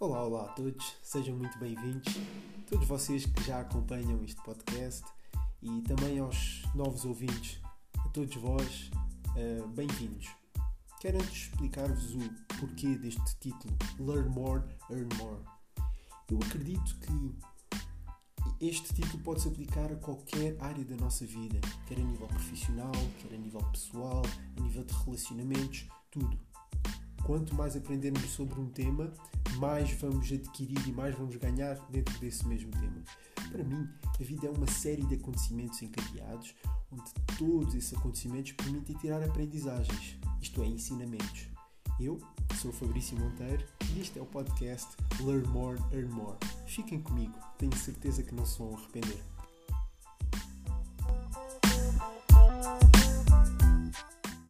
Olá, olá a todos, sejam muito bem-vindos. Todos vocês que já acompanham este podcast e também aos novos ouvintes, a todos vós, uh, bem-vindos. Quero antes explicar-vos o porquê deste título, Learn More, Earn More. Eu acredito que este título pode se aplicar a qualquer área da nossa vida, quer a nível profissional, quer a nível pessoal, a nível de relacionamentos, tudo. Quanto mais aprendermos sobre um tema, mais vamos adquirir e mais vamos ganhar dentro desse mesmo tema. Para mim, a vida é uma série de acontecimentos encadeados, onde todos esses acontecimentos permitem tirar aprendizagens, isto é, ensinamentos. Eu sou Fabrício Monteiro e este é o podcast Learn More, Earn More. Fiquem comigo, tenho certeza que não se vão arrepender.